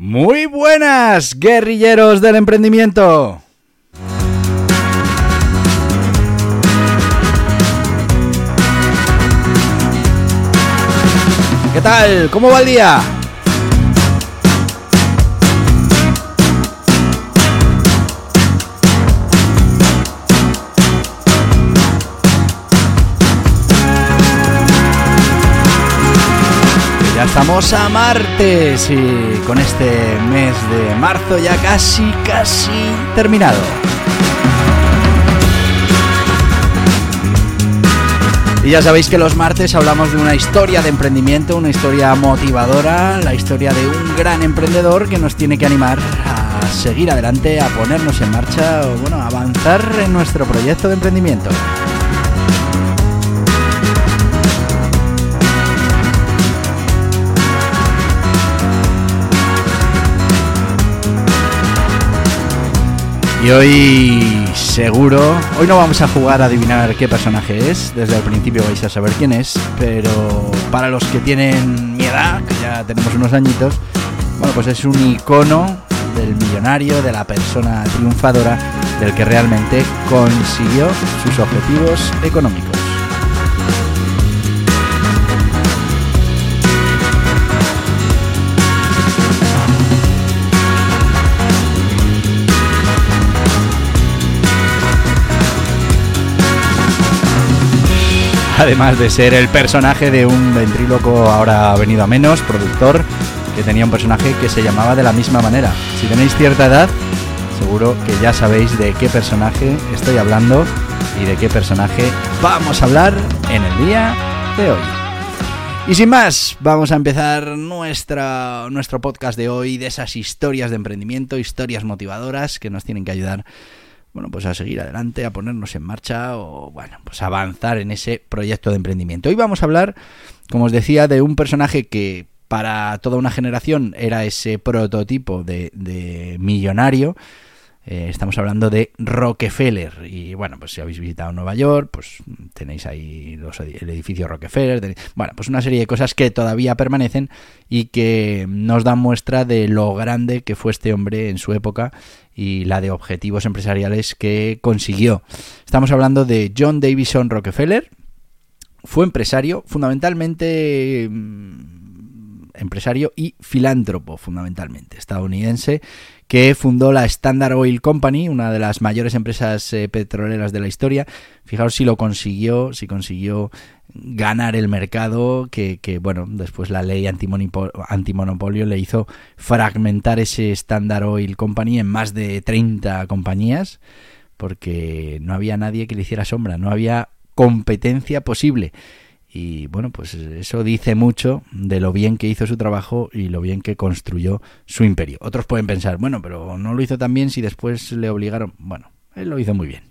Muy buenas, guerrilleros del emprendimiento. ¿Qué tal? ¿Cómo va el día? Estamos a martes y con este mes de marzo ya casi, casi terminado. Y ya sabéis que los martes hablamos de una historia de emprendimiento, una historia motivadora, la historia de un gran emprendedor que nos tiene que animar a seguir adelante, a ponernos en marcha o bueno, a avanzar en nuestro proyecto de emprendimiento. Y hoy seguro, hoy no vamos a jugar a adivinar qué personaje es, desde el principio vais a saber quién es, pero para los que tienen mi edad, que ya tenemos unos añitos, bueno, pues es un icono del millonario, de la persona triunfadora, del que realmente consiguió sus objetivos económicos. Además de ser el personaje de un ventríloco ahora venido a menos, productor, que tenía un personaje que se llamaba de la misma manera. Si tenéis cierta edad, seguro que ya sabéis de qué personaje estoy hablando y de qué personaje vamos a hablar en el día de hoy. Y sin más, vamos a empezar nuestra, nuestro podcast de hoy de esas historias de emprendimiento, historias motivadoras que nos tienen que ayudar bueno, pues a seguir adelante, a ponernos en marcha o, bueno, pues avanzar en ese proyecto de emprendimiento. Hoy vamos a hablar, como os decía, de un personaje que para toda una generación era ese prototipo de, de millonario eh, estamos hablando de Rockefeller. Y bueno, pues si habéis visitado Nueva York, pues tenéis ahí los, el edificio Rockefeller. bueno, pues una serie de cosas que todavía permanecen y que nos dan muestra de lo grande que fue este hombre en su época y la de objetivos empresariales que consiguió. Estamos hablando de John Davison Rockefeller. Fue empresario, fundamentalmente mm, empresario y filántropo, fundamentalmente, estadounidense que fundó la Standard Oil Company, una de las mayores empresas eh, petroleras de la historia. Fijaos si lo consiguió, si consiguió ganar el mercado, que, bueno, después la ley antimonopolio le hizo fragmentar ese Standard Oil Company en más de 30 compañías, porque no había nadie que le hiciera sombra, no había competencia posible. Y bueno, pues eso dice mucho de lo bien que hizo su trabajo y lo bien que construyó su imperio. Otros pueden pensar, bueno, pero no lo hizo tan bien si después le obligaron. Bueno, él lo hizo muy bien.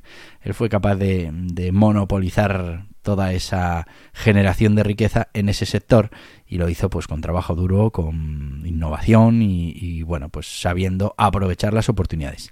Él fue capaz de, monopolizar toda esa generación de riqueza en ese sector y lo hizo pues con trabajo duro, con innovación y, bueno, pues sabiendo aprovechar las oportunidades.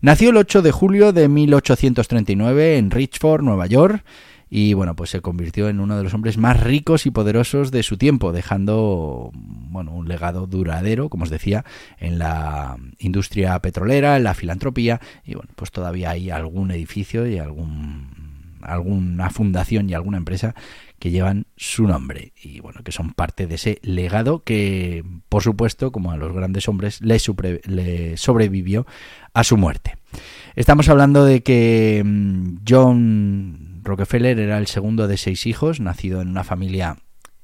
Nació el 8 de julio de 1839 en Richford, Nueva York y bueno, pues se convirtió en uno de los hombres más ricos y poderosos de su tiempo, dejando bueno, un legado duradero, como os decía, en la industria petrolera, en la filantropía y bueno, pues todavía hay algún edificio y algún alguna fundación y alguna empresa que llevan su nombre y bueno, que son parte de ese legado que por supuesto, como a los grandes hombres le, le sobrevivió a su muerte. Estamos hablando de que mm, John Rockefeller era el segundo de seis hijos, nacido en una familia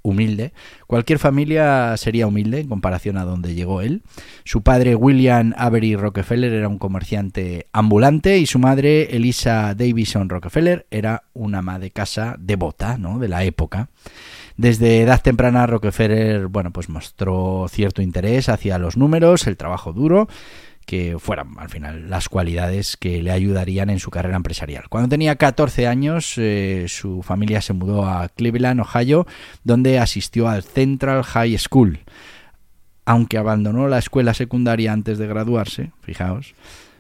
humilde. Cualquier familia sería humilde en comparación a donde llegó él. Su padre William Avery Rockefeller era un comerciante ambulante y su madre Elisa Davison Rockefeller era una ama de casa devota, ¿no? De la época. Desde edad temprana Rockefeller, bueno, pues mostró cierto interés hacia los números, el trabajo duro, que fueran al final las cualidades que le ayudarían en su carrera empresarial. Cuando tenía 14 años, eh, su familia se mudó a Cleveland, Ohio, donde asistió al Central High School. Aunque abandonó la escuela secundaria antes de graduarse, fijaos,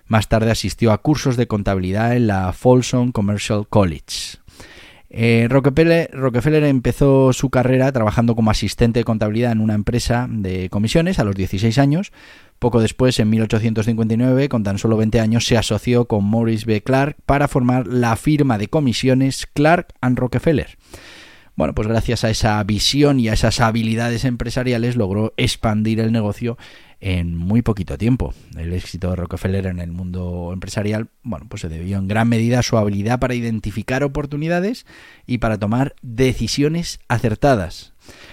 más tarde asistió a cursos de contabilidad en la Folsom Commercial College. Eh, Rockefeller, empezó su carrera trabajando como asistente de contabilidad en una empresa de comisiones a los 16 años. Poco después, en 1859, con tan solo 20 años, se asoció con Morris B. Clark para formar la firma de comisiones Clark and Rockefeller. Bueno, pues gracias a esa visión y a esas habilidades empresariales logró expandir el negocio en muy poquito tiempo. El éxito de Rockefeller en el mundo empresarial, bueno, pues se debió en gran medida a su habilidad para identificar oportunidades y para tomar decisiones acertadas.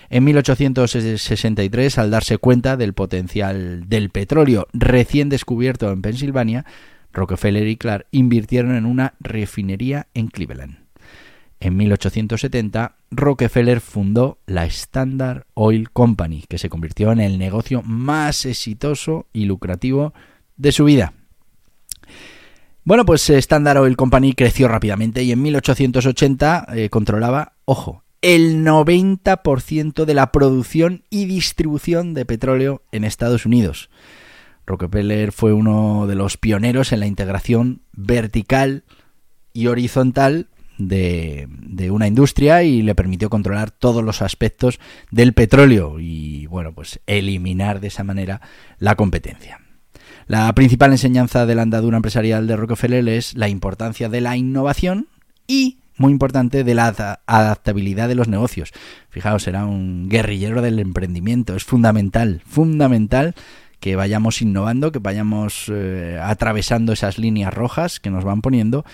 En 1863, al darse cuenta del potencial del petróleo recién descubierto en Pensilvania, Rockefeller y Clark invirtieron en una refinería en Cleveland. En 1870, Rockefeller fundó la Standard Oil Company, que se convirtió en el negocio más exitoso y lucrativo de su vida. Bueno, pues eh, Standard Oil Company creció rápidamente y en 1880 eh, controlaba, ojo, el 90% de la producción y distribución de petróleo en Estados Unidos. Rockefeller fue uno de los pioneros en la integración vertical y horizontal de, una industria y le permitió controlar todos los aspectos del petróleo y, bueno, pues eliminar de esa manera la competencia. La principal enseñanza de la andadura empresarial de Rockefeller es la importancia de la innovación y, muy importante, de la adaptabilidad de los negocios. Fijaos, era un guerrillero del emprendimiento, es fundamental, fundamental que vayamos innovando, que vayamos eh, atravesando esas líneas rojas que nos van poniendo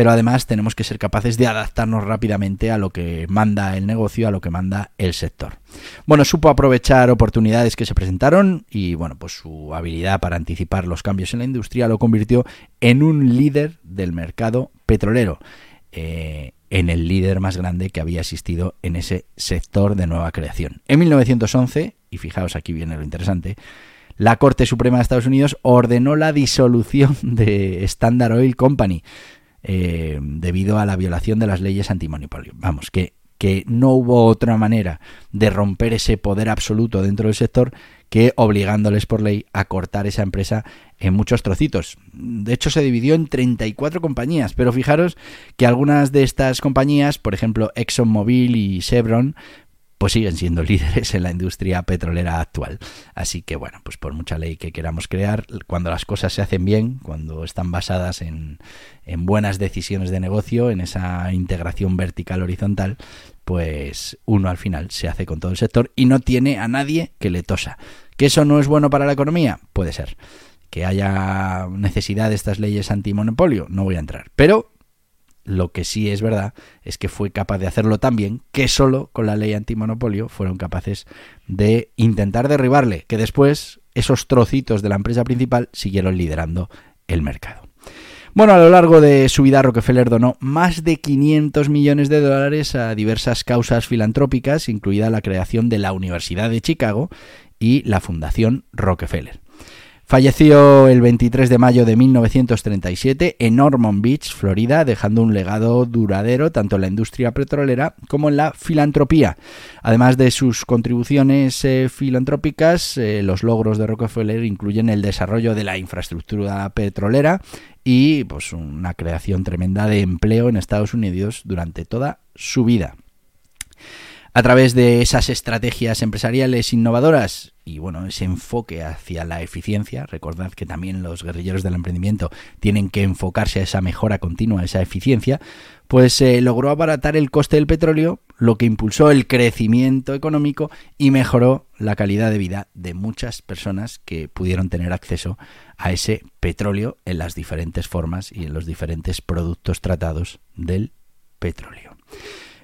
pero además tenemos que ser capaces de adaptarnos rápidamente a lo que manda el negocio, a lo que manda el sector. Bueno, supo aprovechar oportunidades que se presentaron y bueno, pues su habilidad para anticipar los cambios en la industria lo convirtió en un líder del mercado petrolero. Eh, en el líder más grande que había existido en ese sector de nueva creación. En 1911, y fijaos aquí viene lo interesante, la Corte Suprema de Estados Unidos ordenó la disolución de Standard Oil Company, eh, debido a la violación de las leyes antimonopolio. Vamos, que, que no hubo otra manera de romper ese poder absoluto dentro del sector que obligándoles por ley a cortar esa empresa en muchos trocitos. De hecho, se dividió en 34 compañías, pero fijaros que algunas de estas compañías, por ejemplo ExxonMobil y Chevron, pues siguen siendo líderes en la industria petrolera actual. Así que bueno, pues por mucha ley que queramos crear, cuando las cosas se hacen bien, cuando están basadas en, en buenas decisiones de negocio, en esa integración vertical horizontal, pues uno al final se hace con todo el sector y no tiene a nadie que le tosa. ¿Que eso no es bueno para la economía? Puede ser. Que haya necesidad de estas leyes antimonopolio, no voy a entrar. Pero lo que sí es verdad es que fue capaz de hacerlo tan bien que solo con la ley antimonopolio fueron capaces de intentar derribarle, que después esos trocitos de la empresa principal siguieron liderando el mercado. Bueno, a lo largo de su vida Rockefeller donó más de 500 millones de dólares a diversas causas filantrópicas, incluida la creación de la Universidad de Chicago y la Fundación Rockefeller. Falleció el 23 de mayo de 1937 en Ormond Beach, Florida, dejando un legado duradero tanto en la industria petrolera como en la filantropía. Además de sus contribuciones eh, filantrópicas, eh, los logros de Rockefeller incluyen el desarrollo de la infraestructura petrolera y pues, una creación tremenda de empleo en Estados Unidos durante toda su vida a través de esas estrategias empresariales innovadoras y bueno, ese enfoque hacia la eficiencia, recordad que también los guerrilleros del emprendimiento tienen que enfocarse a esa mejora continua, a esa eficiencia, pues se eh, logró abaratar el coste del petróleo, lo que impulsó el crecimiento económico y mejoró la calidad de vida de muchas personas que pudieron tener acceso a ese petróleo en las diferentes formas y en los diferentes productos tratados del petróleo.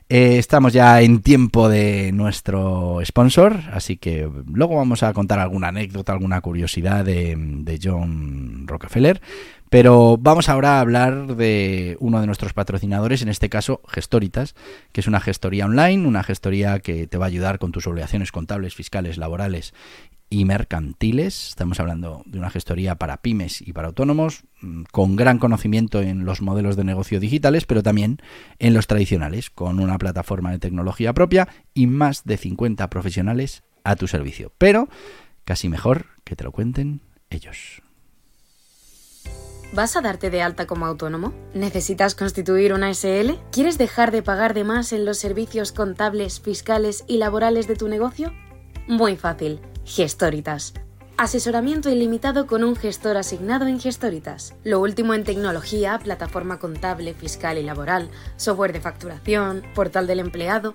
Eh, estamos ya en tiempo de nuestro sponsor, así que luego vamos a contar alguna anécdota, alguna curiosidad de, de John Rockefeller. Pero vamos ahora a hablar de uno de nuestros patrocinadores, en este caso Gestoritas, que es una gestoría online, una gestoría que te va a ayudar con tus obligaciones contables, fiscales, laborales y mercantiles. Estamos hablando de una gestoría para pymes y para autónomos, mm, con gran conocimiento en los modelos de negocio digitales, pero también en los tradicionales, con una plataforma de tecnología propia y más de 50 profesionales a tu servicio. Pero casi mejor que te lo cuenten ellos. ¿Vas a darte de alta como autónomo? ¿Necesitas constituir una SL? ¿Quieres dejar de pagar de más en los servicios contables, fiscales y laborales de tu negocio? Muy fácil. Gestoritas. Asesoramiento ilimitado con un gestor asignado en Gestoritas. Lo último en tecnología, plataforma contable, fiscal y laboral, software de facturación, portal del empleado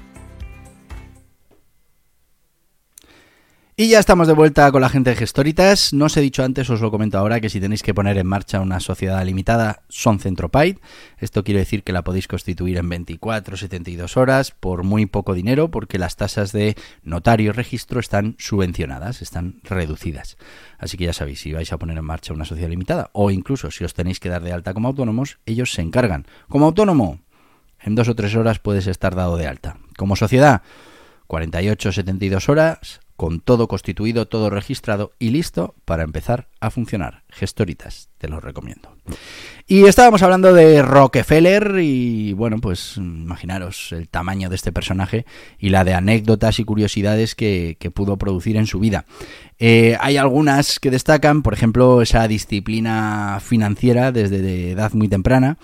Y ya estamos de vuelta con la gente de Gestoritas. No os he dicho antes, os lo comento ahora, que si tenéis que poner en marcha una sociedad limitada, son Centropaid. Esto quiere decir que la podéis constituir en 24, 72 horas por muy poco dinero, porque las tasas de notario y registro están subvencionadas, están reducidas. Así que ya sabéis, si vais a poner en marcha una sociedad limitada, o incluso si os tenéis que dar de alta como autónomos, ellos se encargan. Como autónomo, en dos o tres horas puedes estar dado de alta. Como sociedad, 48, 72 horas con todo constituido, todo registrado y listo para empezar a funcionar. Gestoritas, te lo recomiendo. Y estábamos hablando de Rockefeller y bueno, pues imaginaros el tamaño de este personaje y la de anécdotas y curiosidades que, pudo producir en su vida. Eh, hay algunas que destacan, por ejemplo, esa disciplina financiera desde edad muy temprana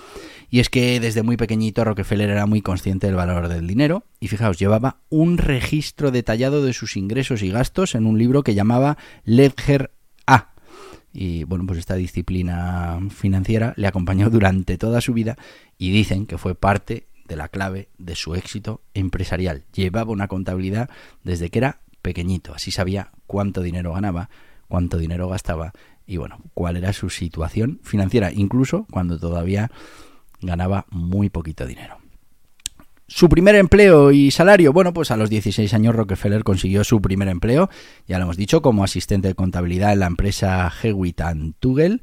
y es que desde muy pequeñito Rockefeller era muy consciente del valor del dinero y fijaos, llevaba un registro detallado de sus ingresos y gastos en un libro que llamaba Ledger A. Y bueno, pues esta disciplina financiera le acompañó durante toda su vida y dicen que fue parte de la clave de su éxito empresarial. Llevaba una contabilidad desde que era pequeñito, así sabía cuánto dinero ganaba, cuánto dinero gastaba y bueno, cuál era su situación financiera, incluso cuando todavía ganaba muy poquito dinero. Su primer empleo y salario, bueno, pues a los 16 años Rockefeller consiguió su primer empleo, ya lo hemos dicho, como asistente de contabilidad en la empresa Hewitt Tugel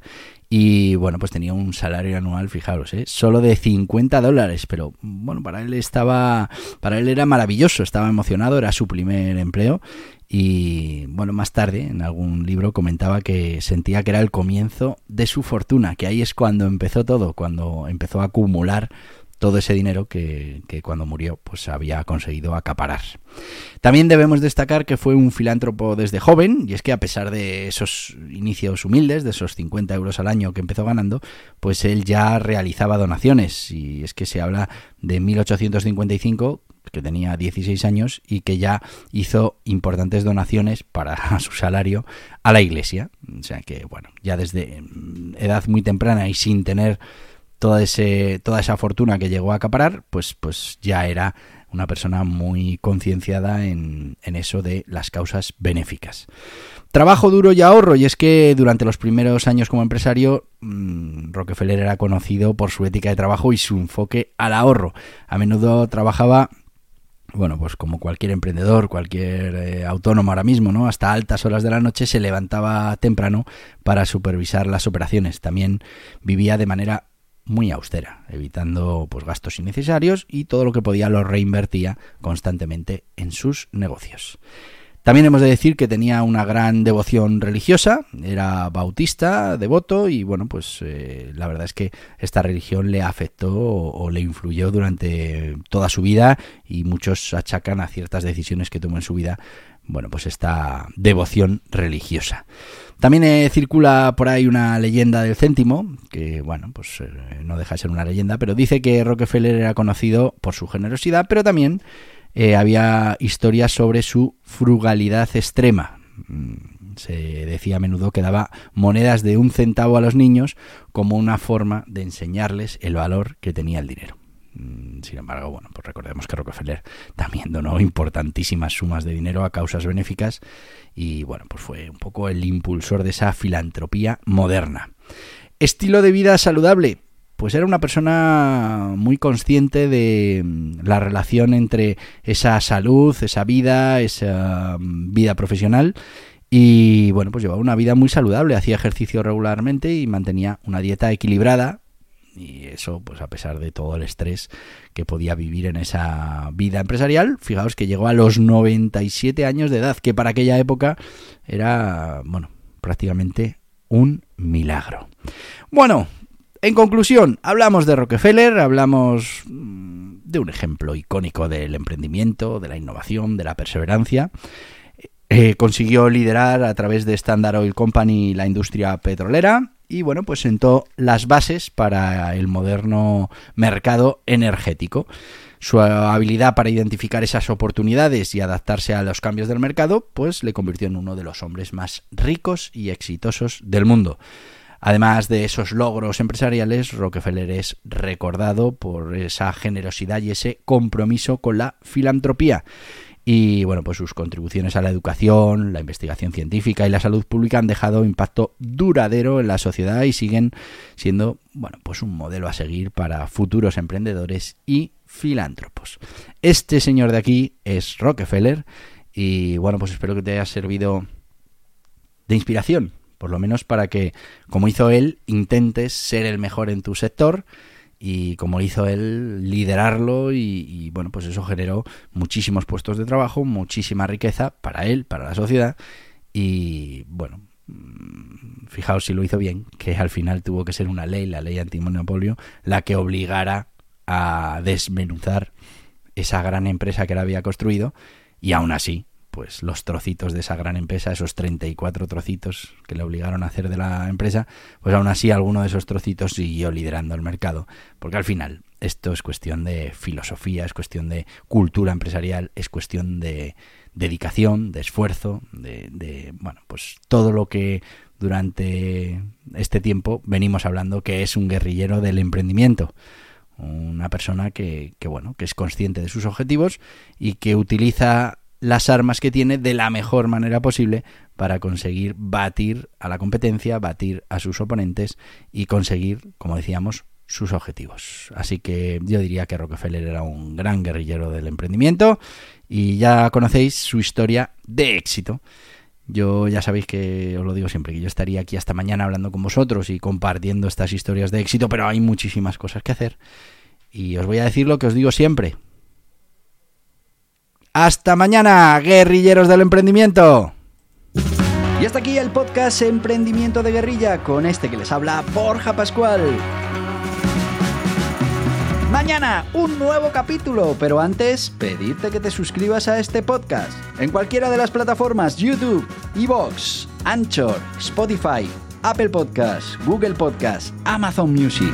y bueno, pues tenía un salario anual, fijaros, ¿eh? solo de 50 dólares, pero bueno, para él estaba, para él era maravilloso, estaba emocionado, era su primer empleo y bueno, más tarde en algún libro comentaba que sentía que era el comienzo de su fortuna, que ahí es cuando empezó todo, cuando empezó a acumular todo ese dinero que, cuando murió pues había conseguido acaparar. También debemos destacar que fue un filántropo desde joven, y es que a pesar de esos inicios humildes, de esos 50 euros al año que empezó ganando, pues él ya realizaba donaciones, y es que se habla de 1855 que tenía 16 años y que ya hizo importantes donaciones para su salario a la iglesia. O sea que, bueno, ya desde edad muy temprana y sin tener toda, ese, toda esa fortuna que llegó a acaparar, pues, pues ya era una persona muy concienciada en, en, eso de las causas benéficas. Trabajo duro y ahorro, y es que durante los primeros años como empresario, mmm, Rockefeller era conocido por su ética de trabajo y su enfoque al ahorro. A menudo trabajaba bueno, pues como cualquier emprendedor, cualquier eh, autónomo ahora mismo, ¿no? Hasta altas horas de la noche se levantaba temprano para supervisar las operaciones. También vivía de manera muy austera, evitando pues gastos innecesarios y todo lo que podía lo reinvertía constantemente en sus negocios. También hemos de decir que tenía una gran devoción religiosa, era bautista, devoto y bueno, pues eh, la verdad es que esta religión le afectó o, le influyó durante toda su vida y muchos achacan a ciertas decisiones que tomó en su vida, bueno, pues esta devoción religiosa. También eh, circula por ahí una leyenda del céntimo, que bueno, pues eh, no deja de ser una leyenda, pero dice que Rockefeller era conocido por su generosidad, pero también eh, había historias sobre su frugalidad extrema. Mm, Se decía a menudo que daba monedas de un centavo a los niños como una forma de enseñarles el valor que tenía el dinero. Mm, sin embargo, bueno, pues recordemos que Rockefeller también donó importantísimas sumas de dinero a causas benéficas y bueno, pues fue un poco el impulsor de esa filantropía moderna. Estilo de vida saludable. Pues era una persona muy consciente de mm, la relación entre esa salud, esa vida, esa mm, vida profesional y bueno, pues llevaba una vida muy saludable, hacía ejercicio regularmente y mantenía una dieta equilibrada, y eso, pues a pesar de todo el estrés que podía vivir en esa vida empresarial, fijaos que llegó a los 97 años de edad, que para aquella época era, bueno, prácticamente un milagro. Bueno, en conclusión, hablamos de Rockefeller, hablamos mm, de un ejemplo icónico del emprendimiento, de la innovación, de la perseverancia. Eh, consiguió liderar a través de Standard Oil Company la industria petrolera, y bueno, pues sentó las bases para el moderno mercado energético. Su habilidad para identificar esas oportunidades y adaptarse a los cambios del mercado, pues le convirtió en uno de los hombres más ricos y exitosos del mundo. Además de esos logros empresariales, Rockefeller es recordado por esa generosidad y ese compromiso con la filantropía y bueno, pues sus contribuciones a la educación, la investigación científica y la salud pública han dejado impacto duradero en la sociedad y siguen siendo, bueno, pues un modelo a seguir para futuros emprendedores y filántropos. Este señor de aquí es Rockefeller y bueno, pues espero que te haya servido de inspiración, por lo menos para que, como hizo él, intentes ser el mejor en tu sector y como hizo él, liderarlo y, bueno, pues eso generó muchísimos puestos de trabajo, muchísima riqueza para él, para la sociedad y bueno, mm, fijaos si lo hizo bien, que al final tuvo que ser una ley, la ley antimonopolio, la que obligara a desmenuzar esa gran empresa que él había construido y aún así pues los trocitos de esa gran empresa, esos 34 trocitos que le obligaron a hacer de la empresa, pues aún así alguno de esos trocitos siguió liderando el mercado, porque al final esto es cuestión de filosofía, es cuestión de cultura empresarial, es cuestión de dedicación, de esfuerzo, de, de bueno, pues todo lo que durante este tiempo venimos hablando que es un guerrillero del emprendimiento. Una persona que, que, bueno que es consciente de sus objetivos y que utiliza las armas que tiene de la mejor manera posible para conseguir batir a la competencia, batir a sus oponentes y conseguir, como decíamos, sus objetivos. Así que yo diría que Rockefeller era un gran guerrillero del emprendimiento y ya conocéis su historia de éxito. Yo ya sabéis que os lo digo siempre, que yo estaría aquí hasta mañana hablando con vosotros y compartiendo estas historias de éxito, pero hay muchísimas cosas que hacer. Y os voy a decir lo que os digo siempre, hasta mañana, guerrilleros del emprendimiento. Y hasta aquí el podcast Emprendimiento de Guerrilla con este que les habla Borja Pascual. Mañana un nuevo capítulo, pero antes pedirte que te suscribas a este podcast en cualquiera de las plataformas YouTube, Evox, Anchor, Spotify, Apple Podcasts, Google Podcasts, Amazon Music.